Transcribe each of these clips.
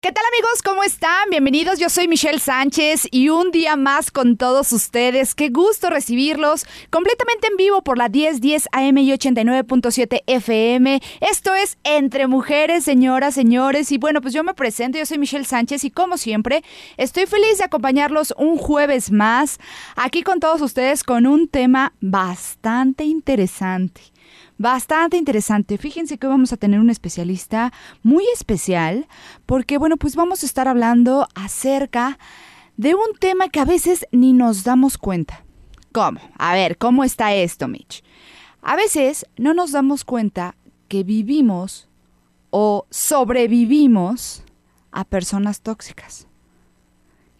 ¿Qué tal amigos? ¿Cómo están? Bienvenidos, yo soy Michelle Sánchez y un día más con todos ustedes. Qué gusto recibirlos completamente en vivo por la 1010 AM y 89.7 FM. Esto es Entre Mujeres, señoras, señores. Y bueno, pues yo me presento, yo soy Michelle Sánchez y como siempre, estoy feliz de acompañarlos un jueves más aquí con todos ustedes con un tema bastante interesante bastante interesante. Fíjense que hoy vamos a tener un especialista muy especial porque, bueno, pues vamos a estar hablando acerca de un tema que a veces ni nos damos cuenta. ¿Cómo? A ver, ¿cómo está esto, Mitch? A veces no nos damos cuenta que vivimos o sobrevivimos a personas tóxicas.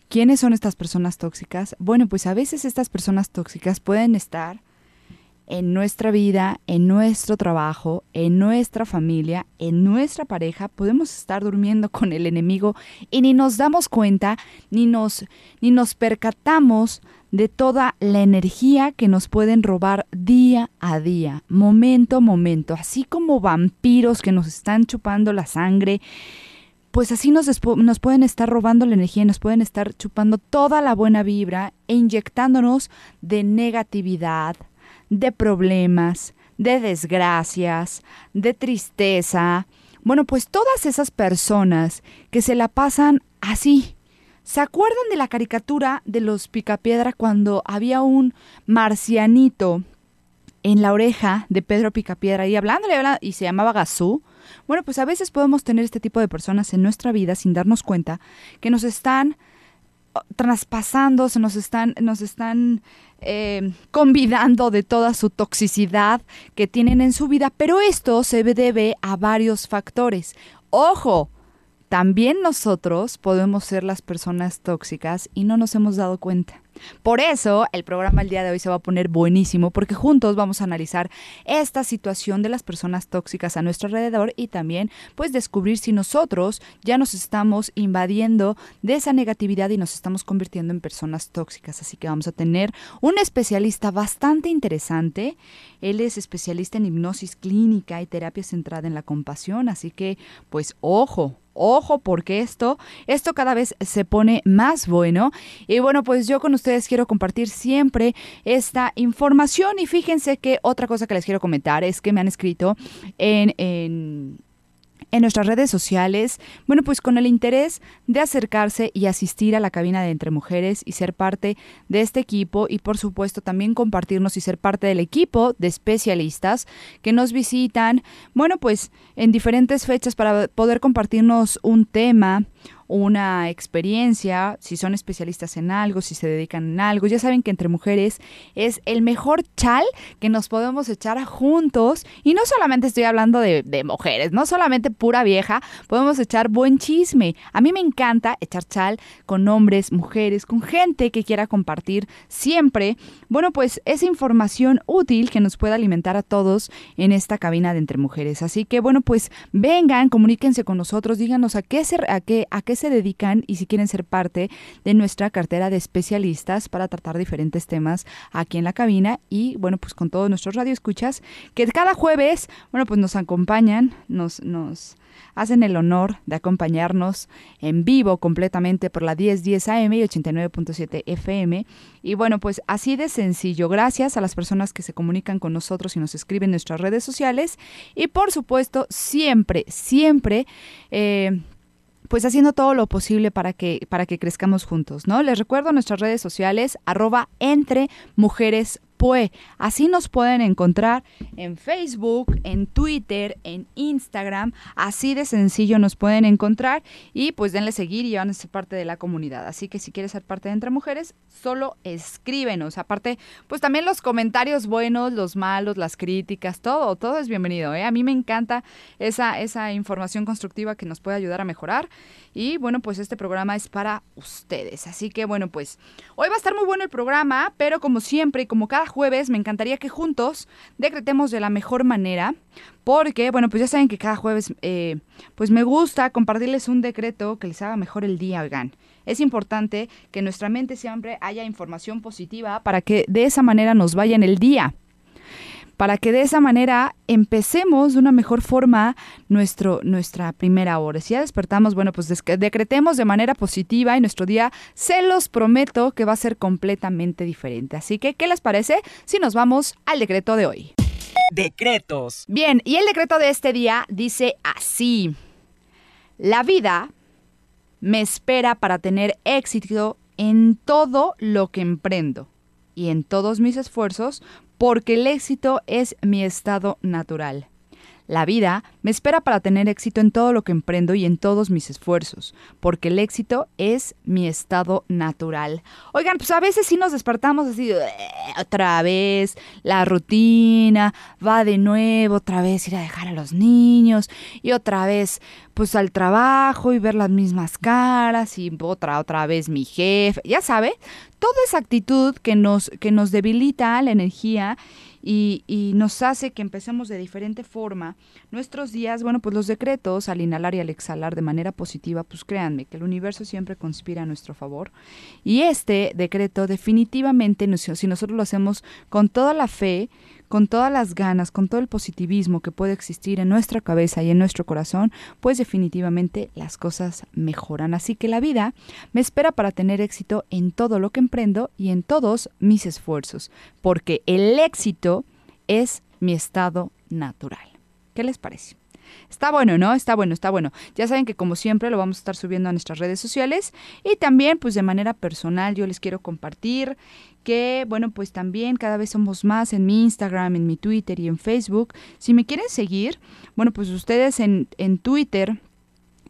¿Quiénes son estas personas tóxicas? Bueno, pues a veces estas personas tóxicas pueden estar en nuestra vida, en nuestro trabajo, en nuestra familia, en nuestra pareja, podemos estar durmiendo con el enemigo y ni nos damos cuenta, ni nos, ni nos percatamos de toda la energía que nos pueden robar día a día, momento a momento, así como vampiros que nos están chupando la sangre. Pues así nos, nos pueden estar robando la energía nos pueden estar chupando toda la buena vibra e inyectándonos de negatividad, de problemas, de desgracias, de tristeza. Bueno, pues todas esas personas que se la pasan así. ¿Se acuerdan de la caricatura de los Picapiedra cuando había un marcianito en la oreja de Pedro Picapiedra y hablándole y se llamaba Gazú? Bueno, pues a veces podemos tener este tipo de personas en nuestra vida sin darnos cuenta que nos están traspasando, se nos están, nos están eh, convidando de toda su toxicidad que tienen en su vida, pero esto se debe a varios factores. Ojo, también nosotros podemos ser las personas tóxicas y no nos hemos dado cuenta. Por eso el programa el día de hoy se va a poner buenísimo porque juntos vamos a analizar esta situación de las personas tóxicas a nuestro alrededor y también pues descubrir si nosotros ya nos estamos invadiendo de esa negatividad y nos estamos convirtiendo en personas tóxicas. Así que vamos a tener un especialista bastante interesante. Él es especialista en hipnosis clínica y terapia centrada en la compasión, así que pues ojo, Ojo, porque esto, esto cada vez se pone más bueno. Y bueno, pues yo con ustedes quiero compartir siempre esta información. Y fíjense que otra cosa que les quiero comentar es que me han escrito en, en en nuestras redes sociales, bueno, pues con el interés de acercarse y asistir a la cabina de Entre Mujeres y ser parte de este equipo y por supuesto también compartirnos y ser parte del equipo de especialistas que nos visitan, bueno, pues en diferentes fechas para poder compartirnos un tema una experiencia, si son especialistas en algo, si se dedican en algo. Ya saben que entre mujeres es el mejor chal que nos podemos echar juntos. Y no solamente estoy hablando de, mujeres, no solamente pura vieja, podemos echar buen chisme. A mí me encanta echar chal con hombres, mujeres, con gente que quiera compartir siempre, bueno, pues esa información útil que nos pueda alimentar a todos en esta cabina de entre mujeres. Así que bueno, pues vengan, comuníquense con nosotros, díganos a qué se, a qué, a qué se dedican y si quieren ser parte de nuestra cartera de especialistas para tratar diferentes temas aquí en la cabina y bueno, pues con todos nuestros radioescuchas que cada jueves, bueno, pues nos acompañan, nos, nos hacen el honor de acompañarnos en vivo completamente por la 1010 AM y 89.7 FM. Y bueno, pues así de sencillo. Gracias a las personas que se comunican con nosotros y nos escriben en nuestras redes sociales. Y por supuesto, siempre, siempre... Eh, pues haciendo todo lo posible para que, para que crezcamos juntos, ¿no? Les recuerdo nuestras redes sociales, arroba entre mujeres Pue. Así nos pueden encontrar en Facebook, en Twitter, en Instagram. Así de sencillo nos pueden encontrar y pues denle seguir y van a ser parte de la comunidad. Así que si quieres ser parte de Entre Mujeres, solo escríbenos. Aparte, pues también los comentarios buenos, los malos, las críticas, todo, todo es bienvenido. ¿eh? A mí me encanta esa, esa información constructiva que nos puede ayudar a mejorar. Y bueno, pues este programa es para ustedes. Así que bueno, pues hoy va a estar muy bueno el programa, pero como siempre y como cada jueves me encantaría que juntos decretemos de la mejor manera, porque, bueno, pues ya saben que cada jueves, eh, pues me gusta compartirles un decreto que les haga mejor el día, oigan. Es importante que en nuestra mente siempre haya información positiva para que de esa manera nos vaya en el día. Para que de esa manera empecemos de una mejor forma nuestro, nuestra primera hora. Si ya despertamos, bueno, pues decretemos de manera positiva y nuestro día, se los prometo que va a ser completamente diferente. Así que, ¿qué les parece si nos vamos al decreto de hoy? Decretos. Bien, y el decreto de este día dice así. La vida me espera para tener éxito en todo lo que emprendo y en todos mis esfuerzos porque el éxito es mi estado natural. La vida me espera para tener éxito en todo lo que emprendo y en todos mis esfuerzos, porque el éxito es mi estado natural. Oigan, pues a veces sí nos despertamos así, otra vez, la rutina, va de nuevo, otra vez ir a dejar a los niños y otra vez pues al trabajo y ver las mismas caras y otra otra vez mi jefe, ya sabe, toda esa actitud que nos que nos debilita la energía y, nos hace que empecemos de diferente forma nuestros días. Bueno, pues los decretos al inhalar y al exhalar de manera positiva, pues créanme que el universo siempre conspira a nuestro favor. Y este decreto definitivamente, si nosotros lo hacemos con toda la fe, con todas las ganas, con todo el positivismo que puede existir en nuestra cabeza y en nuestro corazón, pues definitivamente las cosas mejoran. Así que la vida me espera para tener éxito en todo lo que emprendo y en todos mis esfuerzos, porque el éxito es mi estado natural. ¿Qué les parece? Está bueno, ¿no? Está bueno, está bueno. Ya saben que como siempre lo vamos a estar subiendo a nuestras redes sociales y también pues de manera personal yo les quiero compartir que bueno pues también cada vez somos más en mi Instagram, en mi Twitter y en Facebook. Si me quieren seguir, bueno pues ustedes en, en Twitter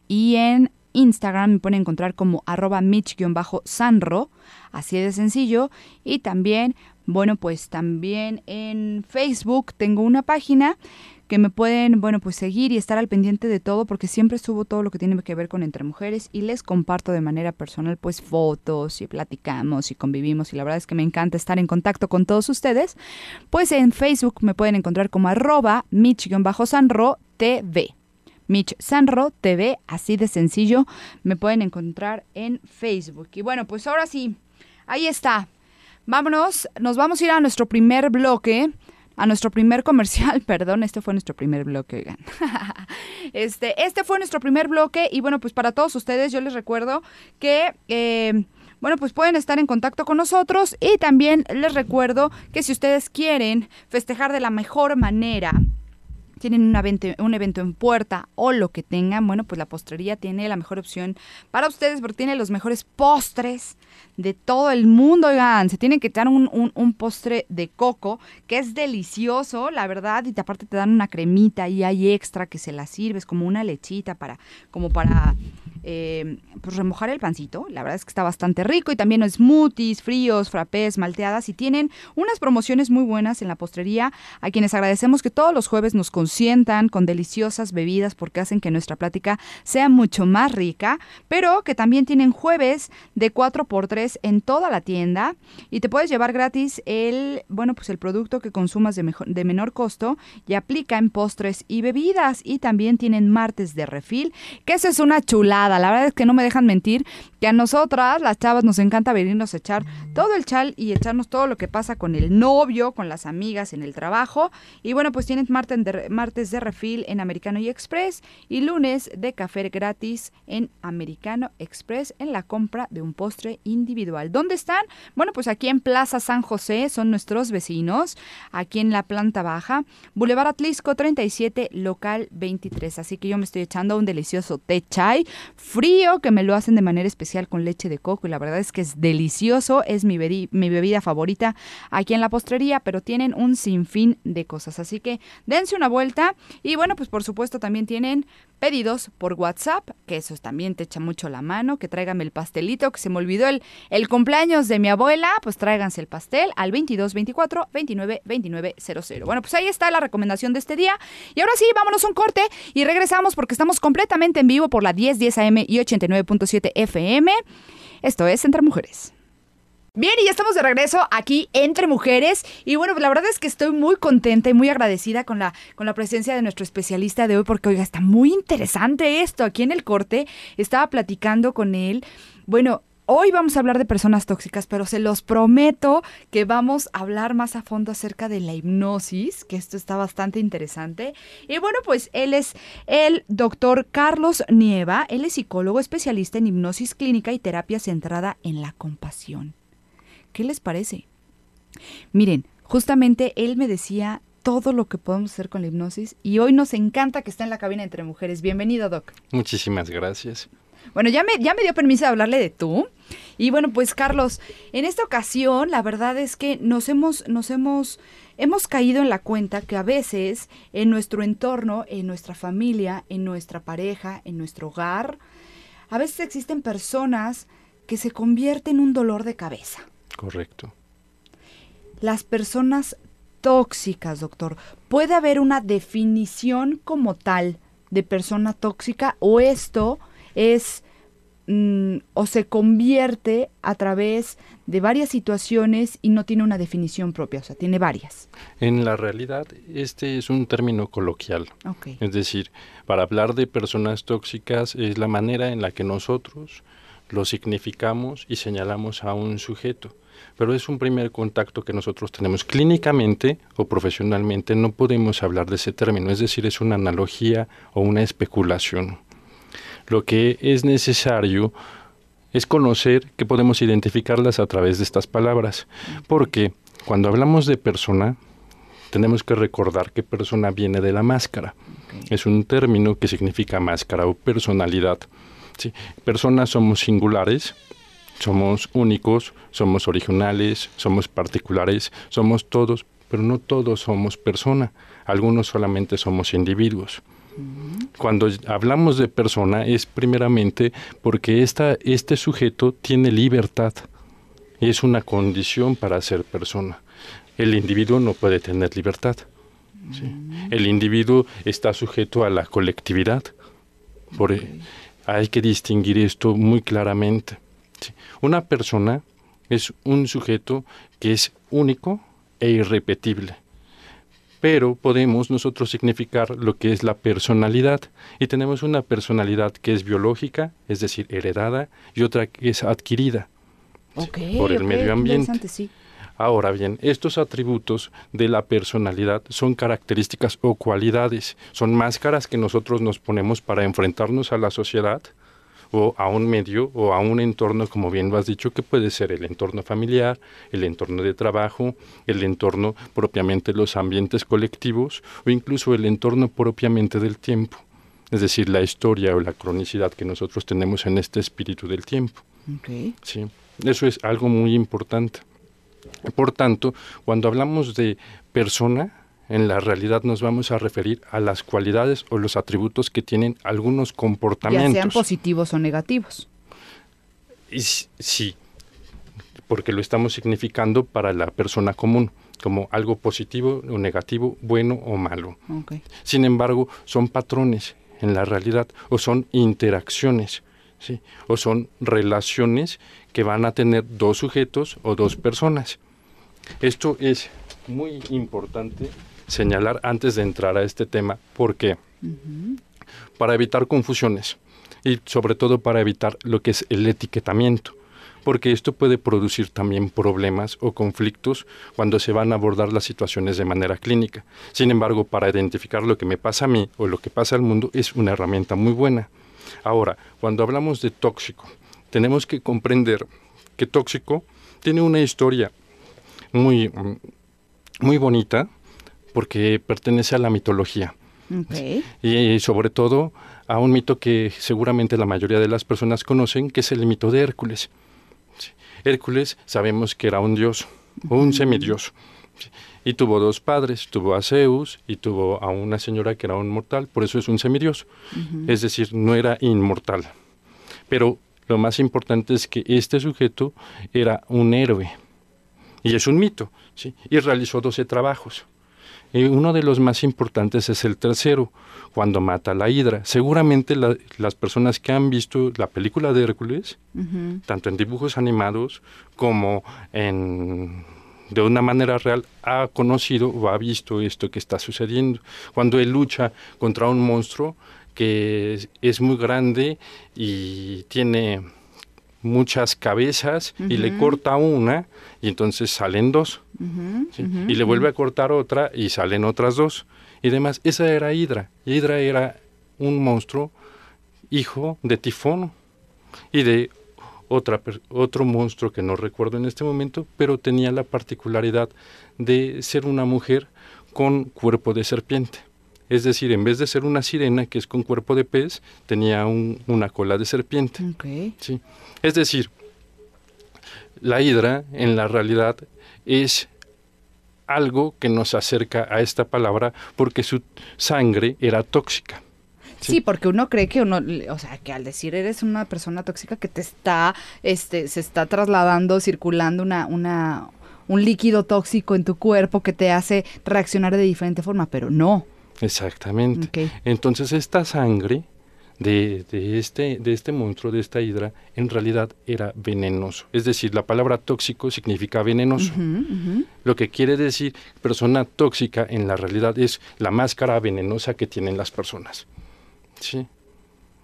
y en Instagram me pueden encontrar como arroba mitch-sanro, así de sencillo. Y también, bueno, pues también en Facebook tengo una página que me pueden, bueno, pues seguir y estar al pendiente de todo porque siempre subo todo lo que tiene que ver con entre mujeres y les comparto de manera personal pues fotos y platicamos y convivimos y la verdad es que me encanta estar en contacto con todos ustedes. Pues en Facebook me pueden encontrar como arroba mich-sanro TV. Mitch Sanro TV, así de sencillo, me pueden encontrar en Facebook. Y bueno, pues ahora sí, ahí está. Vámonos, nos vamos a ir a nuestro primer bloque a nuestro primer comercial, perdón, este fue nuestro primer bloque, oigan. este, este fue nuestro primer bloque y bueno, pues para todos ustedes yo les recuerdo que... Eh, bueno, pues pueden estar en contacto con nosotros y también les recuerdo que si ustedes quieren festejar de la mejor manera, tienen un evento, un evento en puerta o lo que tengan, bueno, pues la postrería tiene la mejor opción para ustedes porque tiene los mejores postres de todo el mundo, oigan, se tienen que echar un, un, postre de coco que es delicioso, la verdad, y aparte te dan una cremita y hay extra que se la sirves como una lechita para, como para eh, pues remojar el pancito. La verdad es que está bastante rico y también smoothies, fríos, frappés, malteadas y tienen unas promociones muy buenas en la postrería a quienes agradecemos que todos los jueves nos consientan con deliciosas bebidas porque hacen que nuestra plática sea mucho más rica, pero que también tienen jueves de 4x3 en toda la tienda y te puedes llevar gratis el, bueno, pues el producto que consumas de, mejor, de menor costo y aplica en postres y bebidas y también tienen martes de refil, que eso es una chulada la verdad es que no me dejan mentir que a nosotras, las chavas, nos encanta venirnos a echar todo el chal y echarnos todo lo que pasa con el novio, con las amigas en el trabajo. Y bueno, pues tienen martes de, martes de refil en Americano y Express y lunes de café gratis en Americano Express en la compra de un postre individual. ¿Dónde están? Bueno, pues aquí en Plaza San José son nuestros vecinos, aquí en la planta baja, Boulevard Atlisco 37, local 23. Así que yo me estoy echando un delicioso té chai frío que me lo hacen de manera especial con leche de coco y la verdad es que es delicioso, es mi, bebida favorita aquí en la postrería, pero tienen un sinfín de cosas, así que dense una vuelta y bueno, pues por supuesto también tienen pedidos por WhatsApp, que eso también te echa mucho la mano, que tráigame el pastelito, que se me olvidó el, el cumpleaños de mi abuela, pues tráiganse el pastel al 22 24 29 29 00. Bueno, pues ahí está la recomendación de este día. Y ahora sí, vámonos un corte y regresamos porque estamos completamente en vivo por la 1010 AM y 89.7 FM. Esto es Entre Mujeres. Bien, y ya estamos de regreso aquí entre mujeres. Y bueno, la verdad es que estoy muy contenta y muy agradecida con la, con la presencia de nuestro especialista de hoy, porque oiga, está muy interesante esto. Aquí en el corte estaba platicando con él. Bueno, hoy vamos a hablar de personas tóxicas, pero se los prometo que vamos a hablar más a fondo acerca de la hipnosis, que esto está bastante interesante. Y bueno, pues él es el doctor Carlos Nieva, él es psicólogo especialista en hipnosis clínica y terapia centrada en la compasión. ¿Qué les parece? Miren, justamente él me decía todo lo que podemos hacer con la hipnosis y hoy nos encanta que está en la cabina entre mujeres. Bienvenido, Doc. Muchísimas gracias. Bueno, ya me, ya me dio permiso de hablarle de tú. Y bueno, pues Carlos, en esta ocasión la verdad es que nos hemos, nos hemos, hemos caído en la cuenta que a veces en nuestro entorno, en nuestra familia, en nuestra pareja, en nuestro hogar, a veces existen personas que se convierten en un dolor de cabeza. Correcto. Las personas tóxicas, doctor. ¿Puede haber una definición como tal de persona tóxica o esto es mm, o se convierte a través de varias situaciones y no tiene una definición propia, o sea, tiene varias? En la realidad, este es un término coloquial. Es decir, para hablar de personas tóxicas es la manera en la que nosotros lo significamos y señalamos a un sujeto pero es un primer contacto que nosotros tenemos clínicamente o profesionalmente, no podemos hablar de ese término, es decir, es una analogía o una especulación. Lo que es necesario es conocer que podemos identificarlas a través de estas palabras, porque cuando hablamos de persona, tenemos que recordar que persona viene de la máscara. Es un término que significa máscara o personalidad. ¿sí? Personas somos singulares, somos únicos, somos originales, somos particulares, somos todos, pero no todos somos persona, algunos solamente somos individuos. Cuando hablamos de persona es primeramente porque esta, este sujeto tiene libertad, es una condición para ser persona. El individuo no puede tener libertad. El individuo está sujeto a la colectividad. Por, e, hay que distinguir esto muy claramente. Una persona es un sujeto que es único e irrepetible. Pero podemos nosotros significar lo que es la personalidad. Y tenemos una personalidad que es biológica, es decir, heredada, y otra que es adquirida por el medio ambiente. Ahora bien, estos atributos de la personalidad son características o cualidades, son máscaras que nosotros nos ponemos para enfrentarnos a la sociedad o a un medio o a un entorno, como bien lo has dicho, que puede ser el entorno familiar, el entorno de trabajo, el entorno propiamente los ambientes colectivos o incluso el entorno propiamente del tiempo, es decir, la historia o la cronicidad que nosotros tenemos en este espíritu del tiempo. Sí, eso es algo muy importante. Por tanto, cuando hablamos de persona, en la realidad nos vamos a referir a las cualidades o los atributos que tienen algunos comportamientos. Ya sean positivos o negativos. sí, porque lo estamos significando para la persona común como algo positivo o negativo, bueno o malo. Sin embargo, son patrones en la realidad o son interacciones, ¿sí? o son relaciones que van a tener dos sujetos o dos personas. Esto es muy importante señalar antes de entrar a este tema. ¿Por qué? Para evitar confusiones y sobre todo para evitar lo que es el etiquetamiento porque esto puede producir también problemas o conflictos cuando se van a abordar las situaciones de manera clínica. Sin embargo, para identificar lo que me pasa a mí o lo que pasa al mundo es una herramienta muy buena. Ahora, cuando hablamos de tóxico, tenemos que comprender que tóxico tiene una historia muy, muy bonita, porque pertenece a la mitología. Y, sobre todo a un mito que seguramente la mayoría de las personas conocen, que es el mito de Hércules. Hércules sabemos que era un dios un semidios. Y tuvo dos padres, tuvo a Zeus y tuvo a una señora que era un mortal, por eso es un semidios. Es decir, no era inmortal. Pero lo más importante es que este sujeto era un héroe. Y es un mito, ¿sí? Y realizó 12 trabajos. Y uno de los más importantes es el tercero, cuando mata a la hidra. Seguramente las personas que han visto la película de Hércules, tanto en dibujos animados como en de una manera real ha conocido o ha visto esto que está sucediendo. Cuando él lucha contra un monstruo que es, muy grande y tiene muchas cabezas y le corta una y entonces salen dos. Y le vuelve a cortar otra y salen otras dos. Y demás, esa era Hidra. Hidra era un monstruo hijo de Tifón y de otra, otro monstruo que no recuerdo en este momento, pero tenía la particularidad de ser una mujer con cuerpo de serpiente. Es decir, en vez de ser una sirena que es con cuerpo de pez, tenía una cola de serpiente. ¿sí? Es decir, la hidra en la realidad es algo que nos acerca a esta palabra porque su sangre era tóxica. Sí. porque uno cree que uno, o sea, que al decir eres una persona tóxica que te está, este, se está trasladando, circulando una, una, un líquido tóxico en tu cuerpo que te hace reaccionar de diferente forma, pero no. Exactamente. Entonces esta sangre de, de, este, de este monstruo, de esta hidra, en realidad era venenoso. Es decir, la palabra tóxico significa venenoso. Lo que quiere decir persona tóxica en la realidad es la máscara venenosa que tienen las personas. Sí.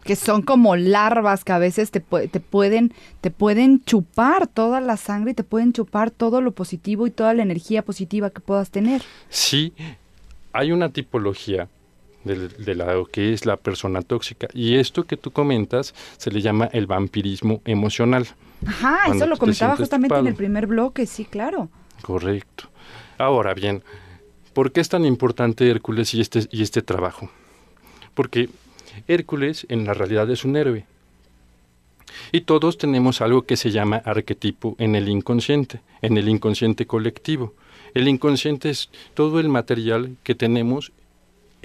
Que son como larvas que a veces te, te, pueden, te pueden chupar toda la sangre y te pueden chupar todo lo positivo y toda la energía positiva que puedas tener. Sí, hay una tipología de, de lo que es la persona tóxica y esto que tú comentas se le llama el vampirismo emocional. Ajá, eso lo comentaba justamente en el primer bloque, sí, claro. Correcto. Ahora bien, ¿por qué es tan importante Hércules y este, y este trabajo? Porque Hércules en la realidad es un héroe. Y todos tenemos algo que se llama arquetipo en el inconsciente, en el inconsciente colectivo. El inconsciente es todo el material que tenemos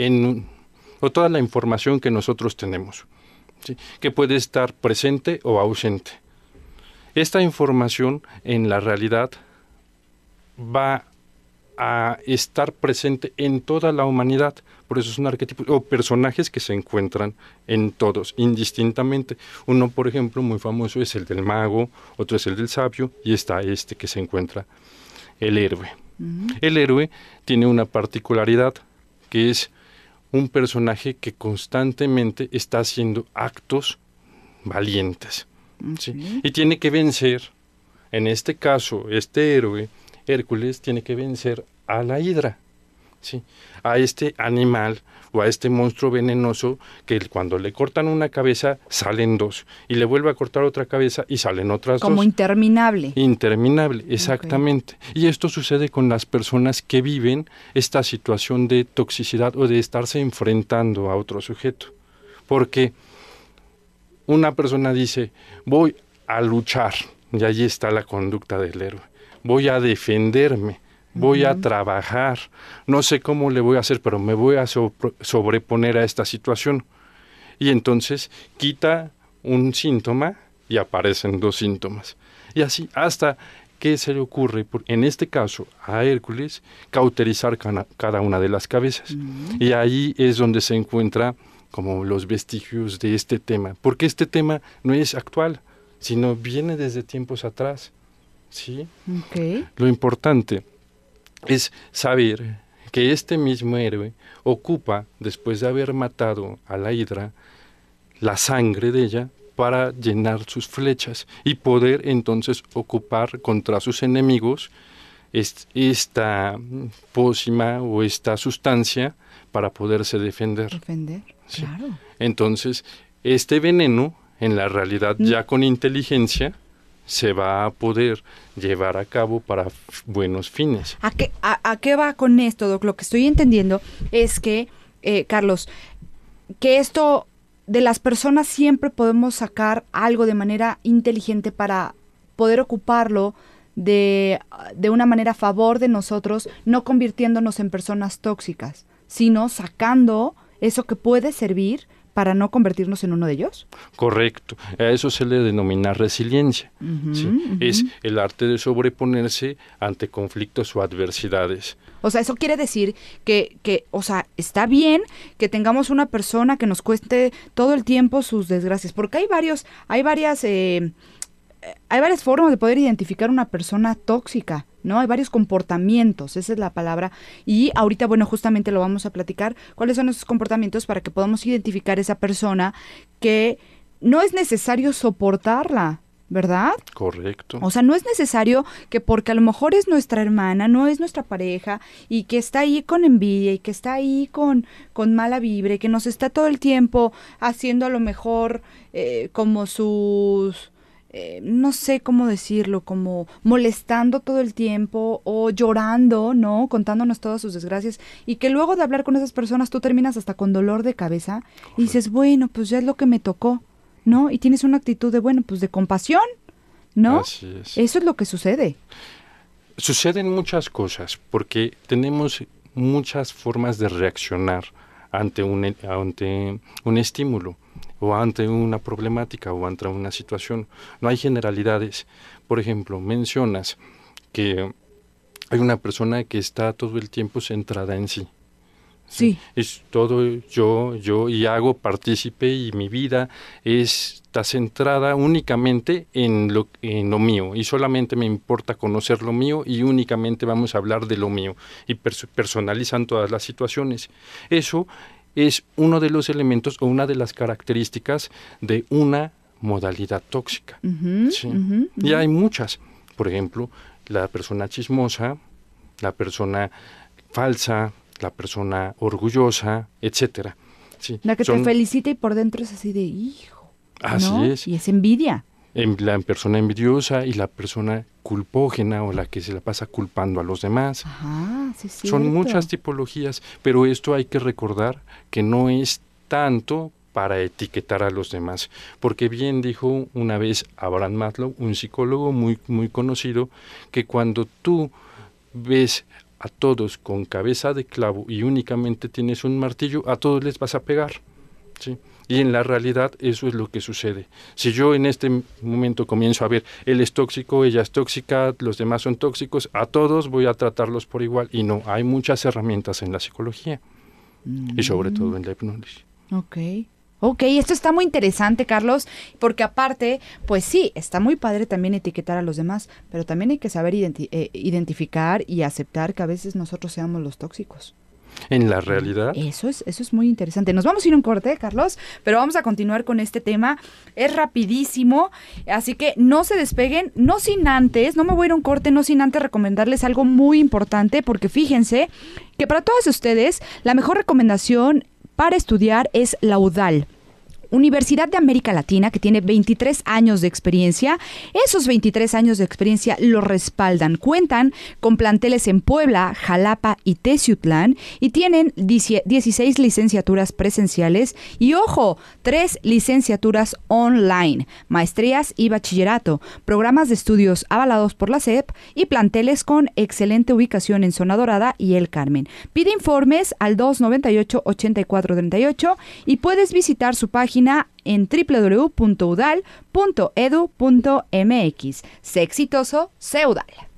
en o toda la información que nosotros tenemos, que puede estar presente o ausente. Esta información en la realidad va a estar presente en toda la humanidad. Por eso es un arquetipo, o personajes que se encuentran en todos, indistintamente. Uno, por ejemplo, muy famoso es el del mago, otro es el del sabio, y está este que se encuentra, el héroe. El héroe tiene una particularidad, que es un personaje que constantemente está haciendo actos valientes. Y tiene que vencer, en este caso, este héroe, Hércules tiene que vencer a la hidra, ¿sí? a este animal o a este monstruo venenoso que cuando le cortan una cabeza salen dos y le vuelve a cortar otra cabeza y salen otras dos. Como interminable. Interminable, exactamente. Y esto sucede con las personas que viven esta situación de toxicidad o de estarse enfrentando a otro sujeto. Porque una persona dice, voy a luchar, y allí está la conducta del héroe voy a defenderme, voy a trabajar, no sé cómo le voy a hacer, pero me voy a sobreponer a esta situación. Y entonces quita un síntoma y aparecen dos síntomas. Y así hasta que se le ocurre, en este caso a Hércules, cauterizar cada una de las cabezas. Y ahí es donde se encuentra como los vestigios de este tema, porque este tema no es actual, sino viene desde tiempos atrás. ¿sí? Lo importante es saber que este mismo héroe ocupa, después de haber matado a la hidra, la sangre de ella para llenar sus flechas y poder entonces ocupar contra sus enemigos esta pócima o esta sustancia para poderse defender. Defender, claro. Entonces, este veneno, en la realidad, mm. ya con inteligencia, se va a poder llevar a cabo para buenos fines. ¿A qué, va con esto, Doc? Lo que estoy entendiendo es que, eh, Carlos, que esto de las personas siempre podemos sacar algo de manera inteligente para poder ocuparlo de, de una manera a favor de nosotros, no convirtiéndonos en personas tóxicas, sino sacando eso que puede servir para no convertirnos en uno de ellos? Correcto. A eso se le denomina resiliencia. Es el arte de sobreponerse ante conflictos o adversidades. O sea, eso quiere decir que, que, o sea, está bien que tengamos una persona que nos cueste todo el tiempo sus desgracias, porque hay varios, hay varias, eh, hay varias formas de poder identificar una persona tóxica. ¿No? Hay varios comportamientos, esa es la palabra. Y ahorita, bueno, justamente lo vamos a platicar, cuáles son esos comportamientos para que podamos identificar esa persona que no es necesario soportarla, ¿verdad? Correcto. O sea, no es necesario que porque a lo mejor es nuestra hermana, no es nuestra pareja, y que está ahí con envidia, y que está ahí con, con mala vibra, y que nos está todo el tiempo haciendo a lo mejor eh, como sus... Eh, no sé cómo decirlo, como molestando todo el tiempo o llorando, ¿no? Contándonos todas sus desgracias y que luego de hablar con esas personas tú terminas hasta con dolor de cabeza y dices, bueno, pues ya es lo que me tocó. ¿no? Y tienes una actitud de, bueno, pues de compasión, ¿no? Así es. Eso es lo que sucede. Suceden muchas cosas, porque tenemos muchas formas de reaccionar ante un, ante un estímulo o ante una problemática o ante una situación. No hay generalidades. Por ejemplo, mencionas que hay una persona que está todo el tiempo centrada en sí. Sí. Es todo yo, yo y hago partícipe y mi vida está centrada únicamente en lo, en lo mío y solamente me importa conocer lo mío y únicamente vamos a hablar de lo mío y personalizan todas las situaciones. Eso es uno de los elementos o una de las características de una modalidad tóxica. Y hay muchas. Por ejemplo, la persona chismosa, la persona falsa, la persona orgullosa, etcétera. la que te felicita y por dentro es así de hijo. Así es. Y es envidia. La persona envidiosa y la persona culpógena o la que se la pasa culpando a los demás. Ajá, sí, Son muchas tipologías, pero esto hay que recordar que no es tanto para etiquetar a los demás, porque bien dijo una vez Abraham Maslow, un psicólogo muy muy conocido, que cuando tú ves a todos con cabeza de clavo y únicamente tienes un martillo, a todos les vas a pegar. ¿sí? Y en la realidad eso es lo que sucede. Si yo en este momento comienzo a ver, él es tóxico, ella es tóxica, los demás son tóxicos, a todos voy a tratarlos por igual. Y no, hay muchas herramientas en la psicología y sobre todo en la hipnosis. Ok. Ok, esto está muy interesante, Carlos, porque aparte, pues sí, está muy padre también etiquetar a los demás, pero también hay que saber eh, identificar y aceptar que a veces nosotros seamos los tóxicos. En la realidad. Eso es, eso es muy interesante. Nos vamos a ir a un corte, Carlos, pero vamos a continuar con este tema. Es rapidísimo, así que no se despeguen, no sin antes, no me voy a ir a un corte, no sin antes recomendarles algo muy importante, porque fíjense que para todos ustedes, la mejor recomendación para estudiar es la UDAL. Universidad de América Latina, que tiene 23 años de experiencia. Esos 23 años de experiencia lo respaldan. Cuentan con planteles en Puebla, Jalapa y Teciutlán y tienen 16 licenciaturas presenciales y, ojo, tres licenciaturas online, maestrías y bachillerato, programas de estudios avalados por la SEP y planteles con excelente ubicación en Zona Dorada y El Carmen. Pide informes al 298-8438 y puedes visitar su página en www.udal.edu.mx. Sé exitoso, sé Udal.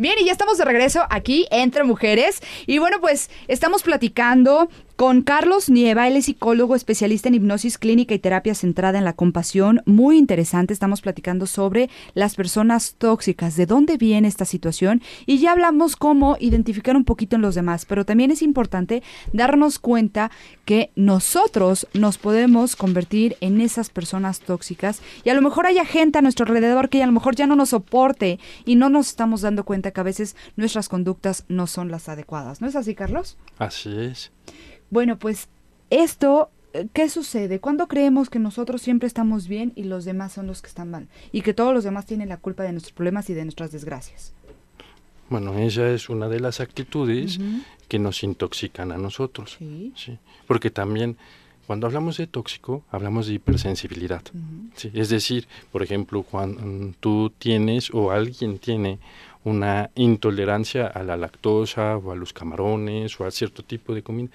Bien, y ya estamos de regreso aquí entre mujeres. Y bueno, pues estamos platicando con Carlos Nieva, él es psicólogo especialista en hipnosis clínica y terapia centrada en la compasión. Muy interesante, estamos platicando sobre las personas tóxicas, de dónde viene esta situación y ya hablamos cómo identificar un poquito en los demás, pero también es importante darnos cuenta que nosotros nos podemos convertir en esas personas tóxicas y a lo mejor haya gente a nuestro alrededor que a lo mejor ya no nos soporte y no nos estamos dando cuenta que a veces nuestras conductas no son las adecuadas. ¿No es así, Carlos? Así es. Bueno, pues esto, eh, ¿qué sucede? Cuando creemos que nosotros siempre estamos bien y los demás son los que están mal? Y que todos los demás tienen la culpa de nuestros problemas y de nuestras desgracias. Bueno, esa es una de las actitudes que nos intoxican a nosotros. Sí. Porque también cuando hablamos de tóxico, hablamos de hipersensibilidad. ¿sí? Es decir, por ejemplo, cuando tú tienes o alguien tiene una intolerancia a la lactosa o a los camarones o a cierto tipo de comida.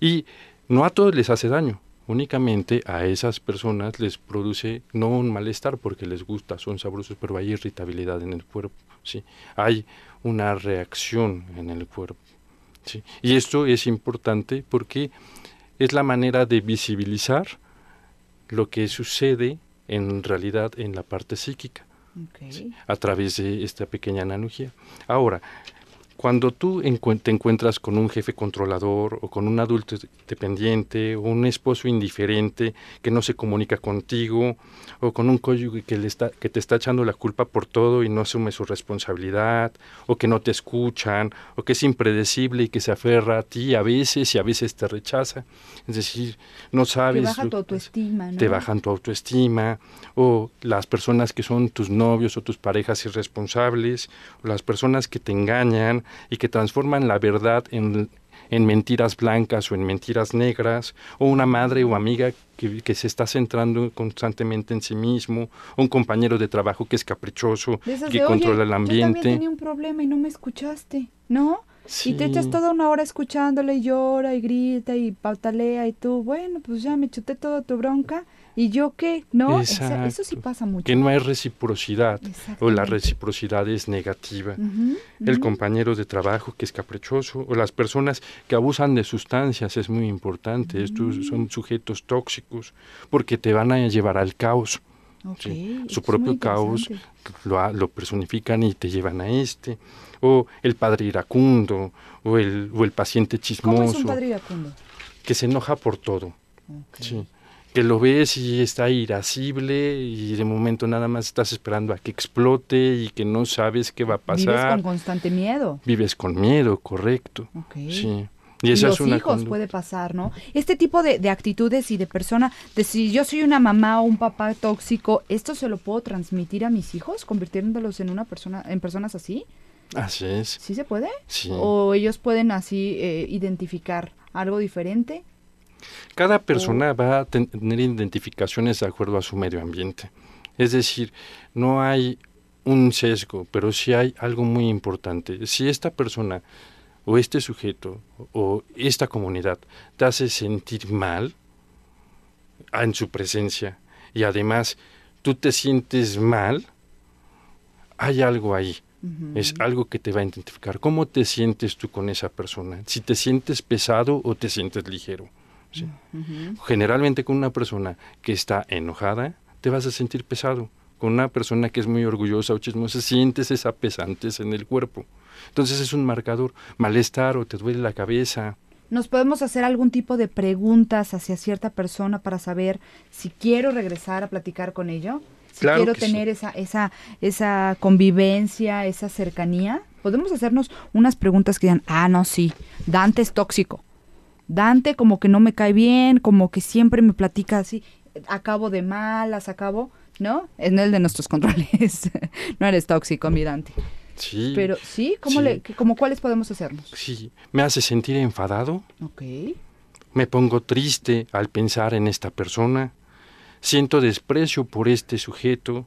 Y no a todos les hace daño, únicamente a esas personas les produce no un malestar porque les gusta, son sabrosos, pero hay irritabilidad en el cuerpo, ¿sí? Hay una reacción en el cuerpo, ¿sí? Y esto es importante porque es la manera de visibilizar lo que sucede en realidad en la parte psíquica a través de esta pequeña analogía. Ahora, cuando tú te encuentras con un jefe controlador o con un adulto dependiente o un esposo indiferente que no se comunica contigo o con un cónyuge que, le está, que te está echando la culpa por todo y no asume su responsabilidad o que no te escuchan o que es impredecible y que se aferra a ti a veces y a veces te rechaza. Es decir, no sabes... Te bajan tu autoestima. ¿no? Te bajan tu autoestima o las personas que son tus novios o tus parejas irresponsables o las personas que te engañan y que transforman la verdad en, mentiras blancas o en mentiras negras, o una madre o amiga que, se está centrando constantemente en sí mismo, o un compañero de trabajo que es caprichoso, que controla el ambiente. Yo también tenía un problema y no me escuchaste, ¿no? Y te echas toda una hora escuchándole y llora y grita y patalea y tú, bueno, pues ya me chuté toda tu bronca ¿Y yo qué? ¿No? eso sí pasa mucho. Que no hay reciprocidad o la reciprocidad es negativa. El compañero de trabajo que es caprichoso o las personas que abusan de sustancias es muy importante. Estos son sujetos tóxicos porque te van a llevar al caos. Su propio caos lo, lo, personifican y te llevan a este. O el padre iracundo o el, o el paciente chismoso. ¿Cómo es un padre iracundo? Que se enoja por todo. Sí que lo ves y está irascible y de momento nada más estás esperando a que explote y que no sabes qué va a pasar. Vives con constante miedo. Vives con miedo, correcto. Sí. Y, esa los es una hijos puede pasar, ¿no? Este tipo de, de, actitudes y de persona, de si yo soy una mamá o un papá tóxico, ¿esto se lo puedo transmitir a mis hijos, convirtiéndolos en una persona, en personas así? Así es. ¿Sí se puede? Sí. ¿O ellos pueden así eh, identificar algo diferente? Cada persona va a tener identificaciones de acuerdo a su medio ambiente. Es decir, no hay un sesgo, pero sí hay algo muy importante. Si esta persona o este sujeto o esta comunidad te hace sentir mal en su presencia y además tú te sientes mal, hay algo ahí. Es algo que te va a identificar. ¿Cómo te sientes tú con esa persona? Si te sientes pesado o te sientes ligero. Generalmente con una persona que está enojada, te vas a sentir pesado. Con una persona que es muy orgullosa o chismosa, sientes esa pesantez en el cuerpo. Entonces es un marcador, malestar o te duele la cabeza. ¿Nos podemos hacer algún tipo de preguntas hacia cierta persona para saber si quiero regresar a platicar con ello? Si quiero tener esa, esa, esa convivencia, esa cercanía. Podemos hacernos unas preguntas que digan, ah, no, sí, Dante es tóxico. Dante como que no me cae bien, como que siempre me platica así, acabo de malas, acabo, ¿no? Es el de nuestros controles. no eres tóxico, mi Dante. Sí. Pero sí, ¿cómo Le, como cuáles podemos hacernos? Sí, me hace sentir enfadado. Ok. Me pongo triste al pensar en esta persona. Siento desprecio por este sujeto.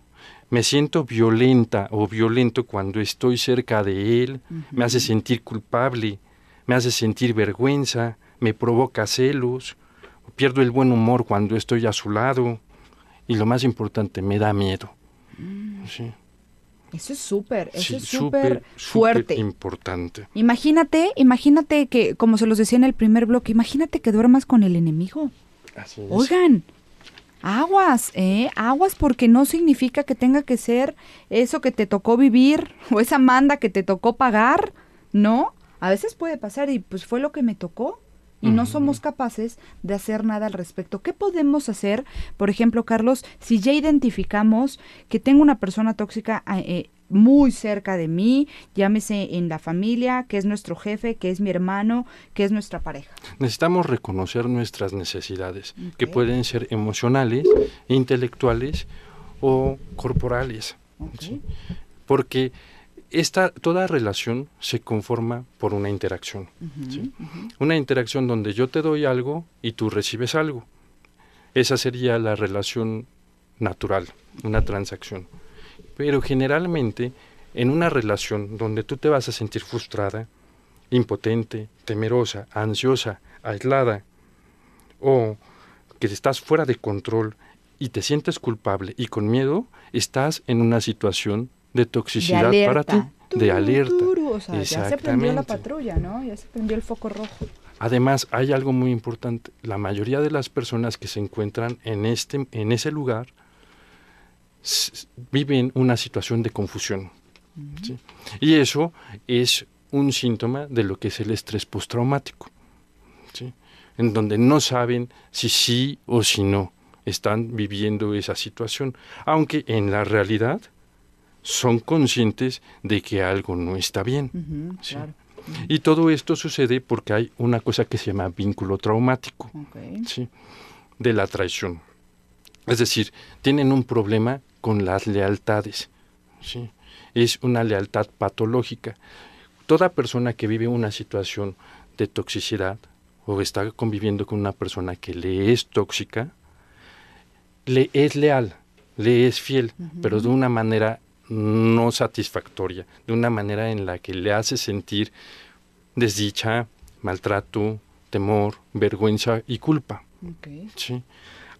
Me siento violenta o violento cuando estoy cerca de él. Me hace sentir culpable. Me hace sentir vergüenza me provoca celos, pierdo el buen humor cuando estoy a su lado y lo más importante, me da miedo. Mm. Eso es súper, eso es súper fuerte. importante. Imagínate, imagínate que, como se los decía en el primer bloque, imagínate que duermas con el enemigo. Así es. Oigan, aguas, ¿eh? Aguas porque no significa que tenga que ser eso que te tocó vivir o esa manda que te tocó pagar, ¿no? A veces puede pasar y pues fue lo que me tocó y no somos capaces de hacer nada al respecto. ¿Qué podemos hacer, por ejemplo, Carlos, si ya identificamos que tengo una persona tóxica ah, eh, muy cerca de mí, llámese en la familia, que es nuestro jefe, que es mi hermano, que es nuestra pareja? Necesitamos reconocer nuestras necesidades, que pueden ser emocionales, intelectuales o corporales. Porque esta, toda relación se conforma por una interacción. Una interacción donde yo te doy algo y tú recibes algo. Esa sería la relación natural, una transacción. Pero generalmente en una relación donde tú te vas a sentir frustrada, impotente, temerosa, ansiosa, aislada, o que estás fuera de control y te sientes culpable y con miedo, estás en una situación de toxicidad para ti, de alerta. o sea, ya se prendió la patrulla, ¿no? Ya se prendió el foco rojo. Además, hay algo muy importante. La mayoría de las personas que se encuentran en, este, en ese lugar viven una situación de confusión. Y eso es un síntoma de lo que es el estrés postraumático, ¿sí? en donde no saben si sí o si no están viviendo esa situación, aunque en la realidad son conscientes de que algo no está bien. Y todo esto sucede porque hay una cosa que se llama vínculo traumático de la traición. Es decir, tienen un problema con las lealtades. Es una lealtad patológica. Toda persona que vive una situación de toxicidad o está conviviendo con una persona que le es tóxica, le es leal, le es fiel, pero de una manera no satisfactoria, de una manera en la que le hace sentir desdicha, maltrato, temor, vergüenza y culpa. ¿sí?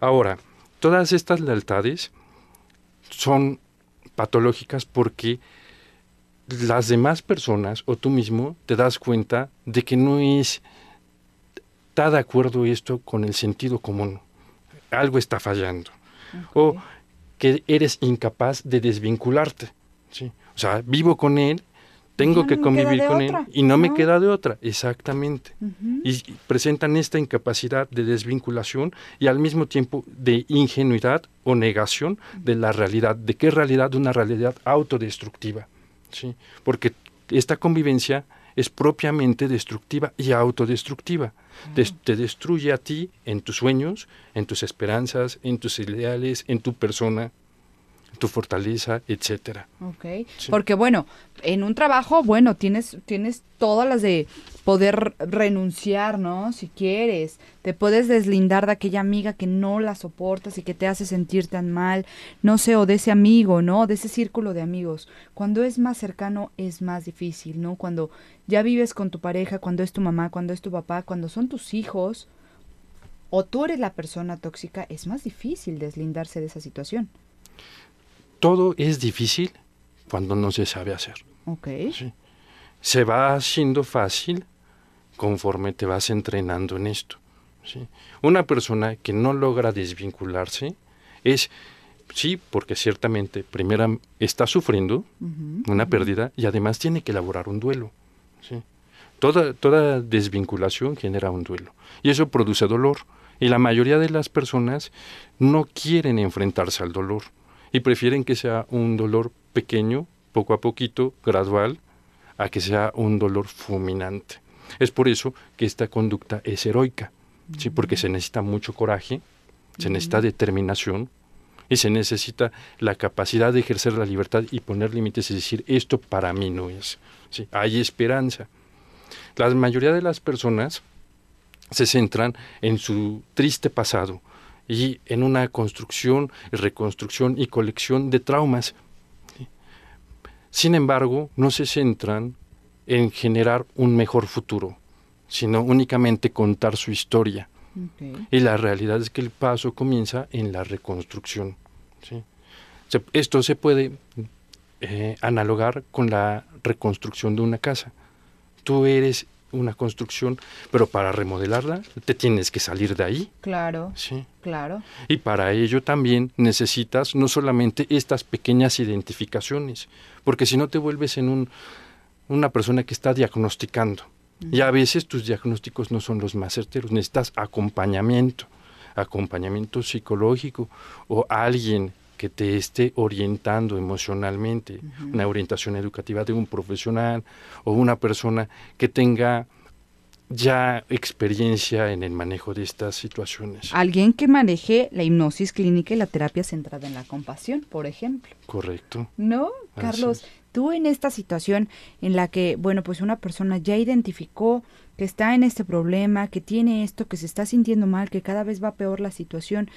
Ahora, todas estas lealtades son patológicas porque las demás personas o tú mismo te das cuenta de que no es está de acuerdo esto con el sentido común. Algo está fallando. O que eres incapaz de desvincularte. ¿sí? O sea, vivo con él, tengo que convivir con él y no, me queda de otra, exactamente. Y presentan esta incapacidad de desvinculación y al mismo tiempo de ingenuidad o negación de la realidad. ¿De qué realidad? De una realidad autodestructiva. ¿sí? Porque esta convivencia es propiamente destructiva y autodestructiva. te destruye a ti en tus sueños, en tus esperanzas, en tus ideales, en tu persona tu fortaleza, etcétera. Ok, porque bueno, en un trabajo, bueno, tienes, tienes todas las de poder renunciar, ¿no? Si quieres, te puedes deslindar de aquella amiga que no la soportas y que te hace sentir tan mal, no sé, o de ese amigo, ¿no? De ese círculo de amigos. Cuando es más cercano es más difícil, ¿no? Cuando ya vives con tu pareja, cuando es tu mamá, cuando es tu papá, cuando son tus hijos, o tú eres la persona tóxica, es más difícil deslindarse de esa situación todo es difícil cuando no se sabe hacer. Okay. Se va haciendo fácil conforme te vas entrenando en esto. Una persona que no logra desvincularse es, sí, porque ciertamente, primero está sufriendo una pérdida y además tiene que elaborar un duelo. Toda, toda desvinculación genera un duelo y eso produce dolor. Y la mayoría de las personas no quieren enfrentarse al dolor y prefieren que sea un dolor pequeño, poco a poquito, gradual, a que sea un dolor fulminante. Es por eso que esta conducta es heroica, ¿sí? porque se necesita mucho coraje, se necesita determinación y se necesita la capacidad de ejercer la libertad y poner límites y decir esto para mí no es. ¿sí? Hay esperanza. La mayoría de las personas se centran en su triste pasado, y en una construcción, reconstrucción y colección de traumas. Sin embargo, no se centran en generar un mejor futuro, sino únicamente contar su historia. Y la realidad es que el paso comienza en la reconstrucción. esto se puede eh, analogar con la reconstrucción de una casa. Tú eres una construcción, pero para remodelarla te tienes que salir de ahí. Claro. Sí. Claro. Y para ello también necesitas no solamente estas pequeñas identificaciones, porque si no te vuelves en un, una persona que está diagnosticando. Y a veces tus diagnósticos no son los más certeros, necesitas acompañamiento, acompañamiento psicológico o alguien que te esté orientando emocionalmente, una orientación educativa de un profesional o una persona que tenga ya experiencia en el manejo de estas situaciones. Alguien que maneje la hipnosis clínica y la terapia centrada en la compasión, por ejemplo. Correcto. ¿No? Carlos, tú en esta situación en la que, bueno, pues una persona ya identificó que está en este problema, que tiene esto, que se está sintiendo mal, que cada vez va peor la situación,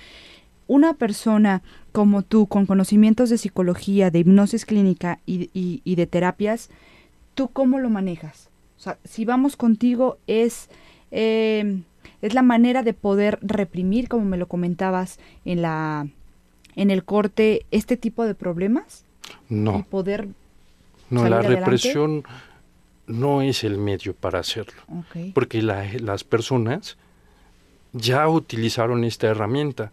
una persona como tú, con conocimientos de psicología, de hipnosis clínica y, de terapias, ¿tú cómo lo manejas? O sea, si vamos contigo es, em, es la manera de poder reprimir, como me lo comentabas en, la, en el corte, este tipo de problemas. No. Y poder... No, la represión no es el medio para hacerlo. Porque las personas ya utilizaron esta herramienta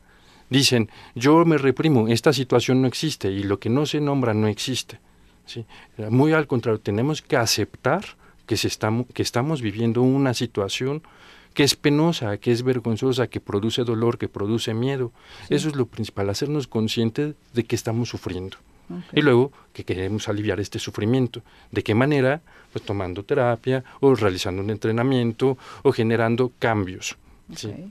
dicen, yo me reprimo, esta situación no existe y lo que no se nombra no existe. ¿sí? Muy al contrario, tenemos que aceptar que, se estamos, que estamos viviendo una situación que es penosa, que es vergonzosa, que produce dolor, que produce miedo. Eso es lo principal, hacernos conscientes de que estamos sufriendo. Y luego que queremos aliviar este sufrimiento. ¿De qué manera? Pues tomando terapia o realizando un entrenamiento o generando cambios.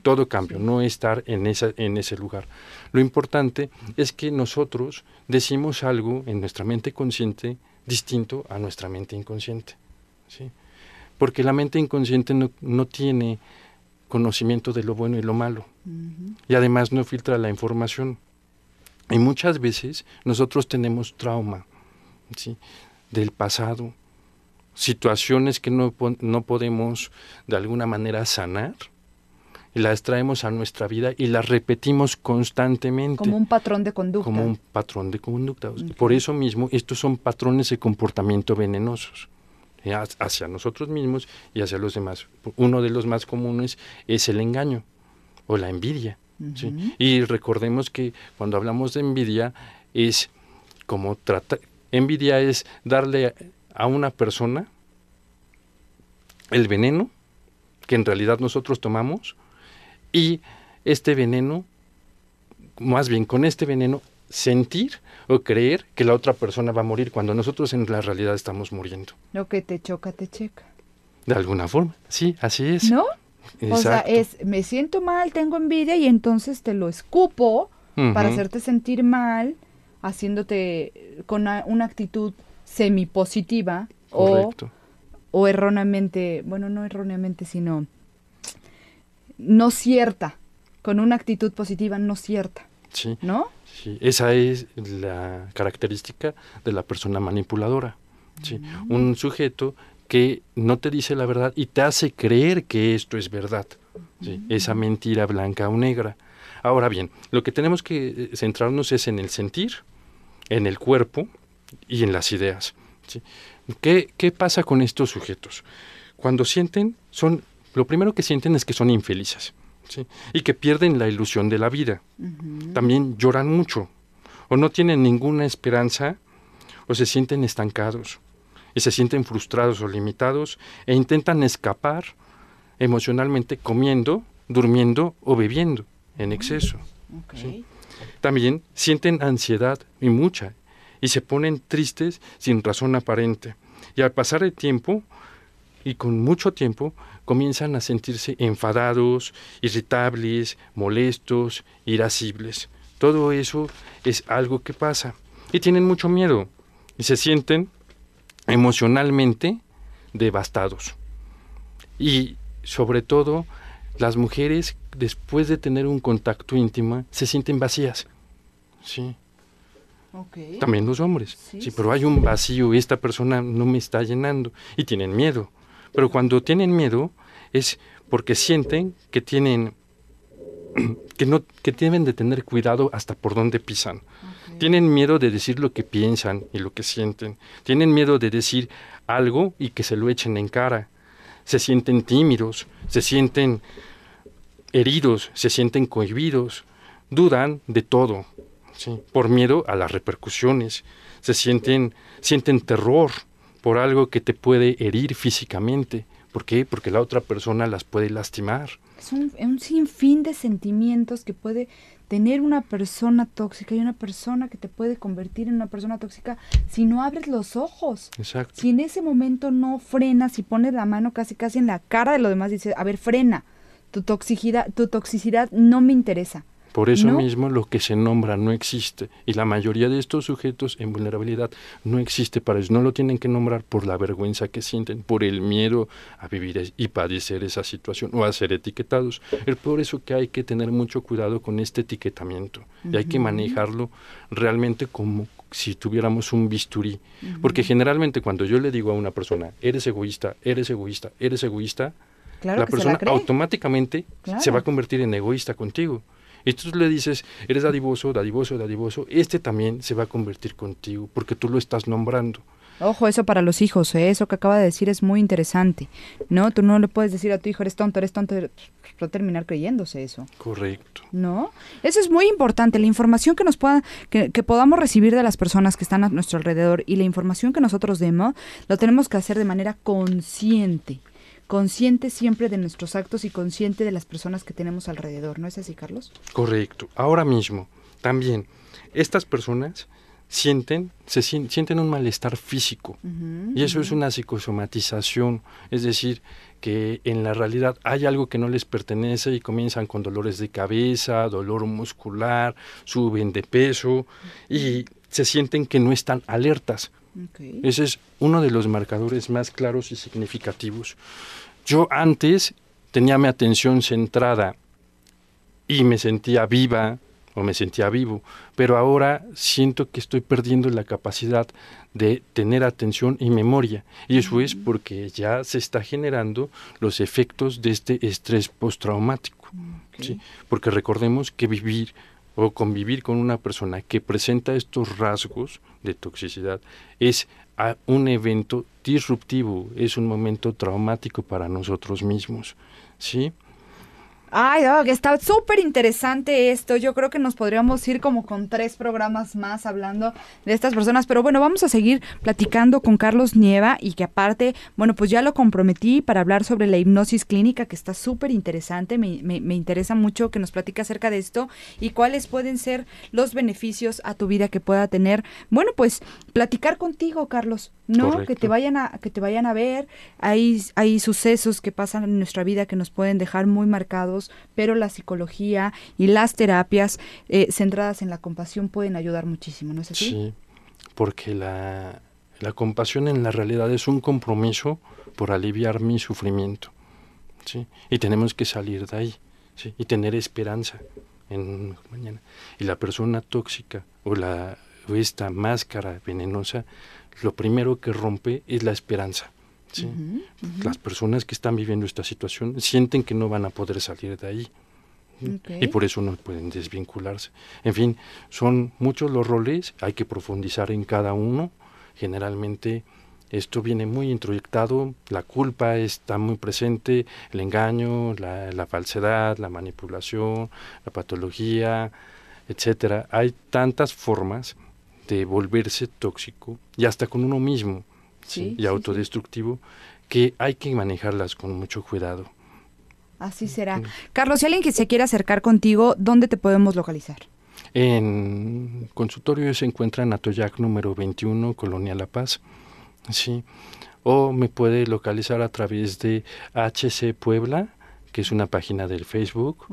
Todo cambio, no estar en, esa, en ese lugar. Lo importante es que nosotros decimos algo en nuestra mente consciente distinto a nuestra mente inconsciente. ¿sí? Porque la mente inconsciente no, no tiene conocimiento de lo bueno y lo malo. Y además no filtra la información. Y muchas veces nosotros tenemos trauma ¿sí? del pasado, situaciones que no, no podemos de alguna manera sanar y las traemos a nuestra vida y las repetimos constantemente. Como un patrón de conducta. Como un patrón de conducta. Por eso mismo, estos son patrones de comportamiento venenosos hacia nosotros mismos y hacia los demás. Uno de los más comunes es el engaño o la envidia. Y recordemos que cuando hablamos de envidia es como tratar, envidia es darle a una persona el veneno que en realidad nosotros tomamos y este veneno, más bien con este veneno, sentir o creer que la otra persona va a morir cuando nosotros en la realidad estamos muriendo. Lo que te choca, te checa. De alguna forma, sí, así es. ¿No? O sea, es, me siento mal, tengo envidia y entonces te lo escupo para hacerte sentir mal, haciéndote con una, actitud semipositiva o, o erróneamente, bueno, no erróneamente, sino no cierta, con una actitud positiva no cierta. Sí. ¿No? Sí, esa es la característica de la persona manipuladora. Sí. Mm. Un sujeto que no te dice la verdad y te hace creer que esto es verdad. ¿sí? Esa mentira blanca o negra. Ahora bien, lo que tenemos que eh, centrarnos es en el sentir, en el cuerpo y en las ideas. ¿sí? ¿Qué, ¿Qué pasa con estos sujetos? Cuando sienten, son, lo primero que sienten es que son infelices. ¿sí? y que pierden la ilusión de la vida. También lloran mucho, o no tienen ninguna esperanza, o se sienten estancados y se sienten frustrados o limitados e intentan escapar emocionalmente comiendo, durmiendo o bebiendo en exceso. También sienten ansiedad y mucha y se ponen tristes sin razón aparente. Y al pasar el tiempo, y con mucho tiempo, comienzan a sentirse enfadados, irritables, molestos, irascibles. Todo eso es algo que pasa. Y tienen mucho miedo y se sienten emocionalmente devastados. Y sobre todo, las mujeres, después de tener un contacto íntimo, se sienten vacías. Sí. También los hombres. Sí, pero hay un vacío, esta persona no me está llenando. Y tienen miedo. Pero cuando tienen miedo es porque sienten que tienen que no que deben de tener cuidado hasta por dónde pisan. Tienen miedo de decir lo que piensan y lo que sienten. Tienen miedo de decir algo y que se lo echen en cara. Se sienten tímidos, se sienten heridos, se sienten cohibidos, dudan de todo, ¿sí? por miedo a las repercusiones. Se sienten sienten terror por algo que te puede herir físicamente. ¿Por qué? Porque la otra persona las puede lastimar. Es un, un, sinfín de sentimientos que puede tener una persona tóxica y una persona que te puede convertir en una persona tóxica si no abres los ojos. Exacto. Si en ese momento no frenas y pones la mano casi casi en la cara de los demás y dices, a ver, frena, tu toxicidad, tu toxicidad no me interesa. Por eso mismo lo que se nombra no existe y la mayoría de estos sujetos en vulnerabilidad no existe para ellos, no lo tienen que nombrar por la vergüenza que sienten, por el miedo a vivir y padecer esa situación o a ser etiquetados. Es por eso que hay que tener mucho cuidado con este etiquetamiento y hay que manejarlo realmente como si tuviéramos un bisturí, porque generalmente cuando yo le digo a una persona, eres egoísta, eres egoísta, eres egoísta, la persona automáticamente se va a convertir en egoísta contigo. Y tú le dices, eres dadivoso, dadivoso, dadivoso, este también se va a convertir contigo, porque tú lo estás nombrando. Ojo, eso para los hijos, ¿eh? eso que acaba de decir es muy interesante. No, tú no le puedes decir a tu hijo, eres tonto, eres tonto, va a terminar creyéndose eso. Correcto. ¿No? Eso es muy importante, la información que nos pueda, que, que, podamos recibir de las personas que están a nuestro alrededor y la información que nosotros demos, lo tenemos que hacer de manera consciente consciente siempre de nuestros actos y consciente de las personas que tenemos alrededor, ¿no es así, Carlos? Correcto. Ahora mismo, también, estas personas sienten, se sienten un malestar físico y eso es una psicosomatización, es decir, que en la realidad hay algo que no les pertenece y comienzan con dolores de cabeza, dolor muscular, suben de peso y se sienten que no están alertas. Ese es uno de los marcadores más claros y significativos. Yo antes tenía mi atención centrada y me sentía viva o me sentía vivo, pero ahora siento que estoy perdiendo la capacidad de tener atención y memoria. Y eso es porque ya se está generando los efectos de este estrés postraumático. ¿sí? Porque recordemos que vivir o convivir con una persona que presenta estos rasgos de toxicidad es un evento disruptivo, es un momento traumático para nosotros mismos, ¿sí? Ay, está súper interesante esto. Yo creo que nos podríamos ir como con tres programas más hablando de estas personas. Pero bueno, vamos a seguir platicando con Carlos Nieva y que aparte, bueno, pues ya lo comprometí para hablar sobre la hipnosis clínica, que está súper interesante. Me, me, interesa mucho que nos platique acerca de esto y cuáles pueden ser los beneficios a tu vida que pueda tener. Bueno, pues platicar contigo, Carlos. No, que te vayan a que te vayan a ver. Hay hay sucesos que pasan en nuestra vida que nos pueden dejar muy marcados pero la psicología y las terapias eh, centradas en la compasión pueden ayudar muchísimo, ¿no es así? Sí, porque la, la compasión en la realidad es un compromiso por aliviar mi sufrimiento, ¿sí? Y tenemos que salir de ahí, ¿sí? Y tener esperanza en mañana. Y la persona tóxica o la o esta máscara venenosa, lo primero que rompe es la esperanza. ¿sí? Las personas que están viviendo esta situación sienten que no van a poder salir de ahí. Y por eso no pueden desvincularse. En fin, son muchos los roles, hay que profundizar en cada uno. Generalmente esto viene muy introyectado, la culpa está muy presente, el engaño, la, la falsedad, la manipulación, la patología, etcétera. Hay tantas formas de volverse tóxico y hasta con uno mismo y autodestructivo, que hay que manejarlas con mucho cuidado. Así será. Carlos, si alguien que se quiera acercar contigo, ¿dónde te podemos localizar? En consultorio se encuentra en Atoyac número 21, Colonia La Paz. Sí. O me puede localizar a través de HC Puebla, que es una página del Facebook,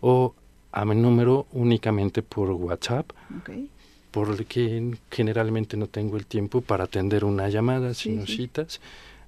o a mi número únicamente por WhatsApp, porque generalmente no tengo el tiempo para atender una llamada, sino citas,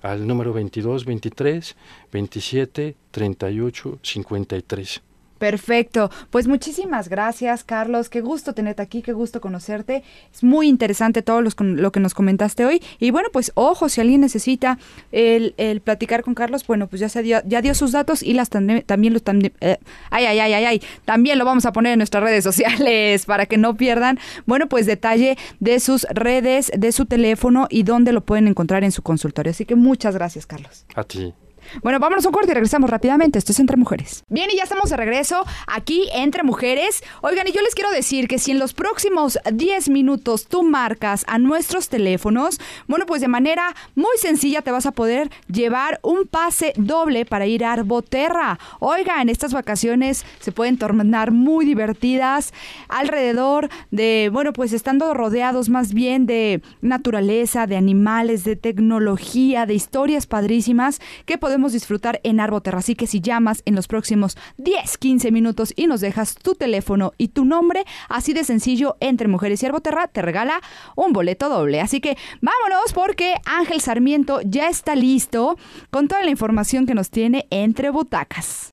al número 22 23 27 38 53. Perfecto. Pues muchísimas gracias, Carlos. Qué gusto tenerte aquí, qué gusto conocerte. Es muy interesante todo lo que nos comentaste hoy. Y bueno, pues ojo, si alguien necesita el, platicar con Carlos, bueno, pues ya se dio, sus datos y las también, los también, eh, ay, ay, ay, ay, ay, también lo vamos a poner en nuestras redes sociales para que no pierdan, bueno, pues detalle de sus redes, de su teléfono y dónde lo pueden encontrar en su consultorio. Así que muchas gracias, Carlos. A ti. Bueno, vámonos a un corte y regresamos rápidamente. Esto es Entre Mujeres. Bien, y ya estamos de regreso aquí Entre Mujeres. Oigan, y yo les quiero decir que si en los próximos 10 minutos tú marcas a nuestros teléfonos, bueno, pues de manera muy sencilla te vas a poder llevar un pase doble para ir a Arboterra. Oigan, estas vacaciones se pueden tornar muy divertidas alrededor de, bueno, pues estando rodeados más bien de naturaleza, de animales, de tecnología, de historias padrísimas que podemos disfrutar en Arboterra. Así que si llamas en los próximos 10, 15 minutos y nos dejas tu teléfono y tu nombre, así de sencillo, entre Mujeres y Arboterra te regala un boleto doble. Así que vámonos porque Ángel Sarmiento ya está listo con toda la información que nos tiene entre butacas.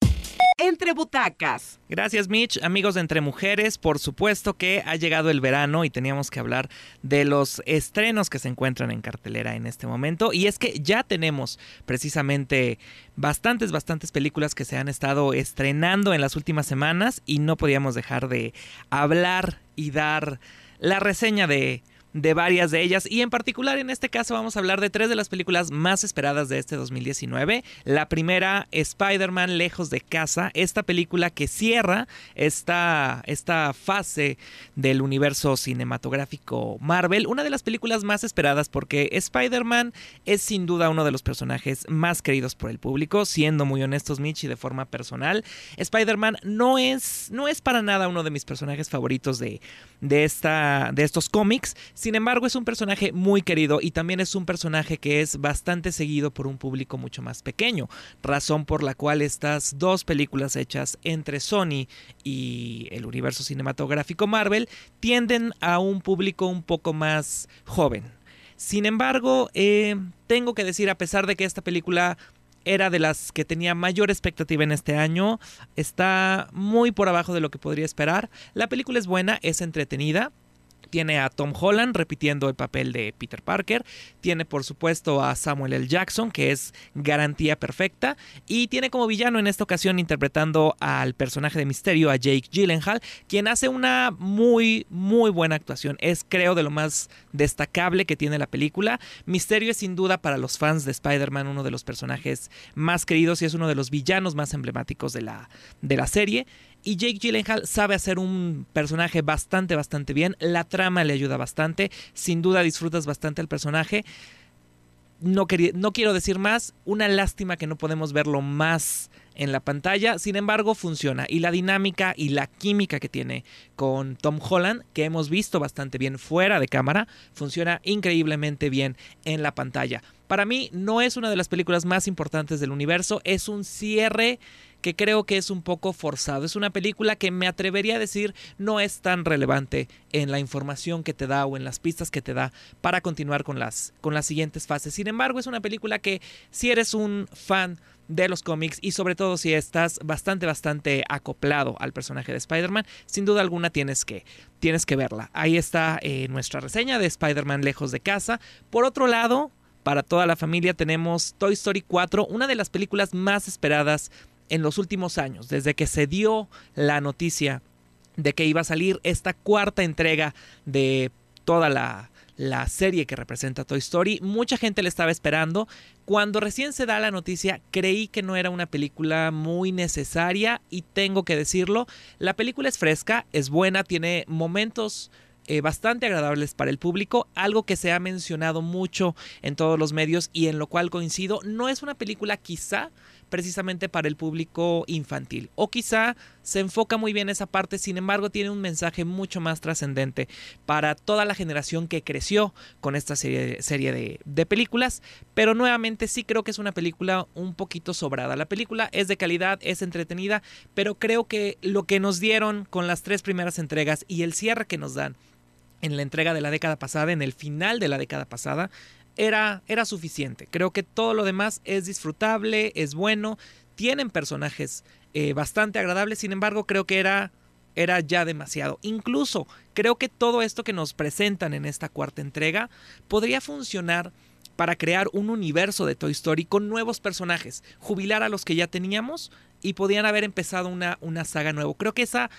Entre Butacas. Gracias Mitch, amigos de Entre Mujeres, por supuesto que ha llegado el verano y teníamos que hablar de los estrenos que se encuentran en cartelera en este momento y es que ya tenemos precisamente bastantes, bastantes películas que se han estado estrenando en las últimas semanas y no podíamos dejar de hablar y dar la reseña de de varias de ellas. Y en particular en este caso vamos a hablar de tres de las películas más esperadas de este 2019. La primera, Spider-Man Lejos de Casa, esta película que cierra esta, esta fase del universo cinematográfico Marvel, una de las películas más esperadas porque Spider-Man es sin duda uno de los personajes más queridos por el público, siendo muy honestos Mitch y de forma personal, Spider-Man no es, no es para nada uno de mis personajes favoritos de, de, esta, de estos cómics, sin embargo, es un personaje muy querido y también es un personaje que es bastante seguido por un público mucho más pequeño, razón por la cual estas dos películas hechas entre Sony y el universo cinematográfico Marvel tienden a un público un poco más joven. Sin embargo, eh, tengo que decir, a pesar de que esta película era de las que tenía mayor expectativa en este año. Está muy por abajo de lo que podría esperar. La película es buena, es entretenida. Tiene a Tom Holland repitiendo el papel de Peter Parker. Tiene por supuesto a Samuel L. Jackson, que es garantía perfecta. Y tiene como villano en esta ocasión interpretando al personaje de Misterio, a Jake Gyllenhaal, quien hace una muy, muy buena actuación. Es creo de lo más destacable que tiene la película. Misterio es sin duda para los fans de Spider-Man uno de los personajes más queridos y es uno de los villanos más emblemáticos de la, de la serie. Y Jake Gyllenhaal sabe hacer un personaje bastante, bastante bien. La trama le ayuda bastante. Sin duda disfrutas bastante el personaje. No, no quiero decir más. Una lástima que no podemos verlo más en la pantalla. Sin embargo, funciona. Y la dinámica y la química que tiene con Tom Holland, que hemos visto bastante bien fuera de cámara, funciona increíblemente bien en la pantalla. Para mí no es una de las películas más importantes del universo. Es un cierre que creo que es un poco forzado. Es una película que me atrevería a decir no es tan relevante en la información que te da o en las pistas que te da para continuar con las, con las siguientes fases. Sin embargo, es una película que si eres un fan de los cómics y sobre todo si estás bastante bastante acoplado al personaje de Spider-Man, sin duda alguna tienes que tienes que verla. Ahí está eh, nuestra reseña de Spider-Man lejos de casa. Por otro lado, para toda la familia tenemos Toy Story 4, una de las películas más esperadas en los últimos años, desde que se dio la noticia de que iba a salir esta cuarta entrega de toda la, la serie que representa Toy Story. Mucha gente le estaba esperando. Cuando recién se da la noticia, creí que no era una película muy necesaria y tengo que decirlo, la película es fresca, es buena, tiene momentos eh, bastante agradables para el público, algo que se ha mencionado mucho en todos los medios y en lo cual coincido, no es una película quizá precisamente para el público infantil. O quizá se enfoca muy bien esa parte, sin embargo tiene un mensaje mucho más trascendente para toda la generación que creció con esta serie, de, de, películas. Pero nuevamente sí creo que es una película un poquito sobrada. La película es de calidad, es entretenida, pero creo que lo que nos dieron con las tres primeras entregas y el cierre que nos dan en la entrega de la década pasada, en el final de la década pasada, era, era suficiente. Creo que todo lo demás es disfrutable, es bueno, tienen personajes eh, bastante agradables, sin embargo creo que era, era ya demasiado. Incluso creo que todo esto que nos presentan en esta cuarta entrega podría funcionar para crear un universo de Toy Story con nuevos personajes, jubilar a los que ya teníamos y podían haber empezado una, una saga nueva. Creo que esa,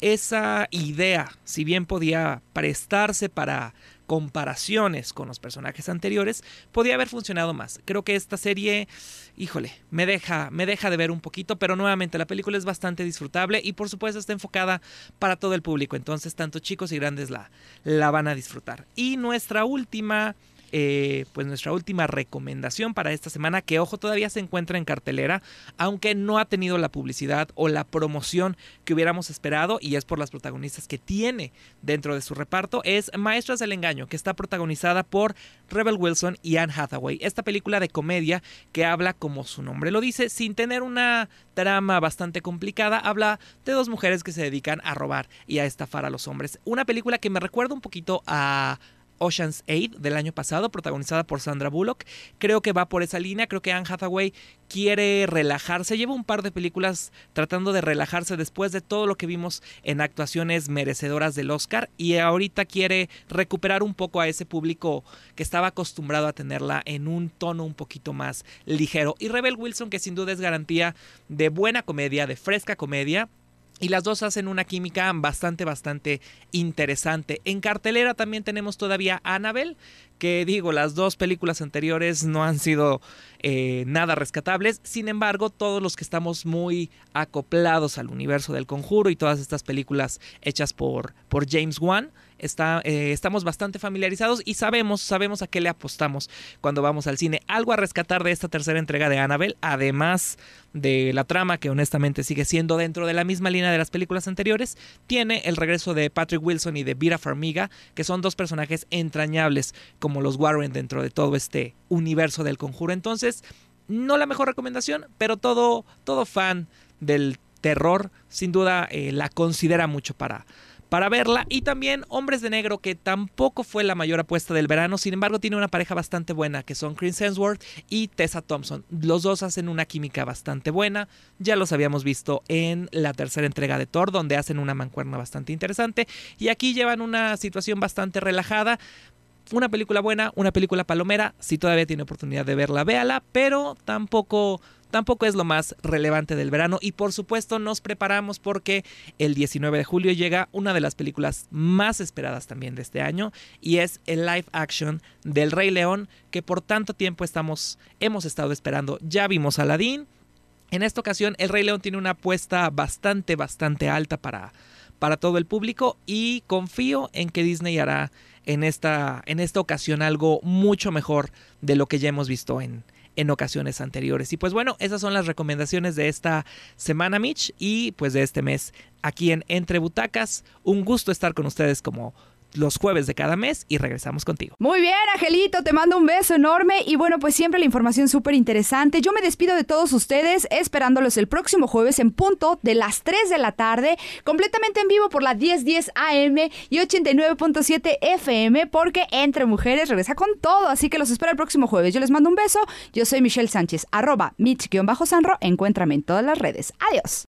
esa idea, si bien podía prestarse para comparaciones con los personajes anteriores, podía haber funcionado más. Creo que esta serie, híjole, me deja, me deja de ver un poquito, pero nuevamente la película es bastante disfrutable y por supuesto está enfocada para todo el público, entonces tanto chicos y grandes la, la van a disfrutar. Y nuestra última eh, pues nuestra última recomendación para esta semana, que ojo todavía se encuentra en cartelera, aunque no ha tenido la publicidad o la promoción que hubiéramos esperado, y es por las protagonistas que tiene dentro de su reparto, es Maestras del Engaño, que está protagonizada por Rebel Wilson y Anne Hathaway. Esta película de comedia que habla, como su nombre lo dice, sin tener una trama bastante complicada, habla de dos mujeres que se dedican a robar y a estafar a los hombres. Una película que me recuerda un poquito a Ocean's 8 del año pasado, protagonizada por Sandra Bullock. Creo que va por esa línea, creo que Anne Hathaway quiere relajarse, lleva un par de películas tratando de relajarse después de todo lo que vimos en actuaciones merecedoras del Oscar y ahorita quiere recuperar un poco a ese público que estaba acostumbrado a tenerla en un tono un poquito más ligero. Y Rebel Wilson, que sin duda es garantía de buena comedia, de fresca comedia, y las dos hacen una química bastante, bastante interesante. En cartelera también tenemos todavía Annabelle, que digo, las dos películas anteriores no han sido eh, nada rescatables. Sin embargo, todos los que estamos muy acoplados al universo del conjuro y todas estas películas hechas por, por James Wan, eh, estamos bastante familiarizados y sabemos, sabemos a qué le apostamos cuando vamos al cine. Algo a rescatar de esta tercera entrega de Annabelle, además de la trama que honestamente sigue siendo dentro de la misma línea de las películas anteriores, tiene el regreso de Patrick Wilson y de Vera Farmiga, que son dos personajes entrañables como los Warren dentro de todo este universo del conjuro. Entonces, no la mejor recomendación, pero todo, todo fan del terror sin duda eh, la considera mucho para, para verla. Y también Hombres de Negro, que tampoco fue la mayor apuesta del verano, sin embargo tiene una pareja bastante buena, que son Chris Hemsworth y Tessa Thompson. Los dos hacen una química bastante buena, ya los habíamos visto en la tercera entrega de Thor, donde hacen una mancuerna bastante interesante, y aquí llevan una situación bastante relajada. Una película buena, una película palomera, si todavía tiene oportunidad de verla, véala, pero tampoco tampoco es lo más relevante del verano y por supuesto nos preparamos porque el 19 de julio llega una de las películas más esperadas también de este año y es el live action del Rey León que por tanto tiempo estamos hemos estado esperando. Ya vimos Aladdin. En esta ocasión el Rey León tiene una apuesta bastante bastante alta para para todo el público y confío en que Disney hará en esta, en esta ocasión algo mucho mejor de lo que ya hemos visto en, en ocasiones anteriores. Y pues bueno, esas son las recomendaciones de esta semana, Mitch, y pues de este mes aquí en Entre Butacas. Un gusto estar con ustedes como los jueves de cada mes y regresamos contigo. Muy bien, Angelito, te mando un beso enorme y bueno, pues siempre la información súper interesante. Yo me despido de todos ustedes esperándolos el próximo jueves en punto de las 3 de la tarde, completamente en vivo por la 1010 AM y 89.7 FM porque Entre Mujeres regresa con todo, así que los espero el próximo jueves. Yo les mando un beso, yo soy Michelle Sánchez, arroba mitch-sanro, encuéntrame en todas las redes. Adiós.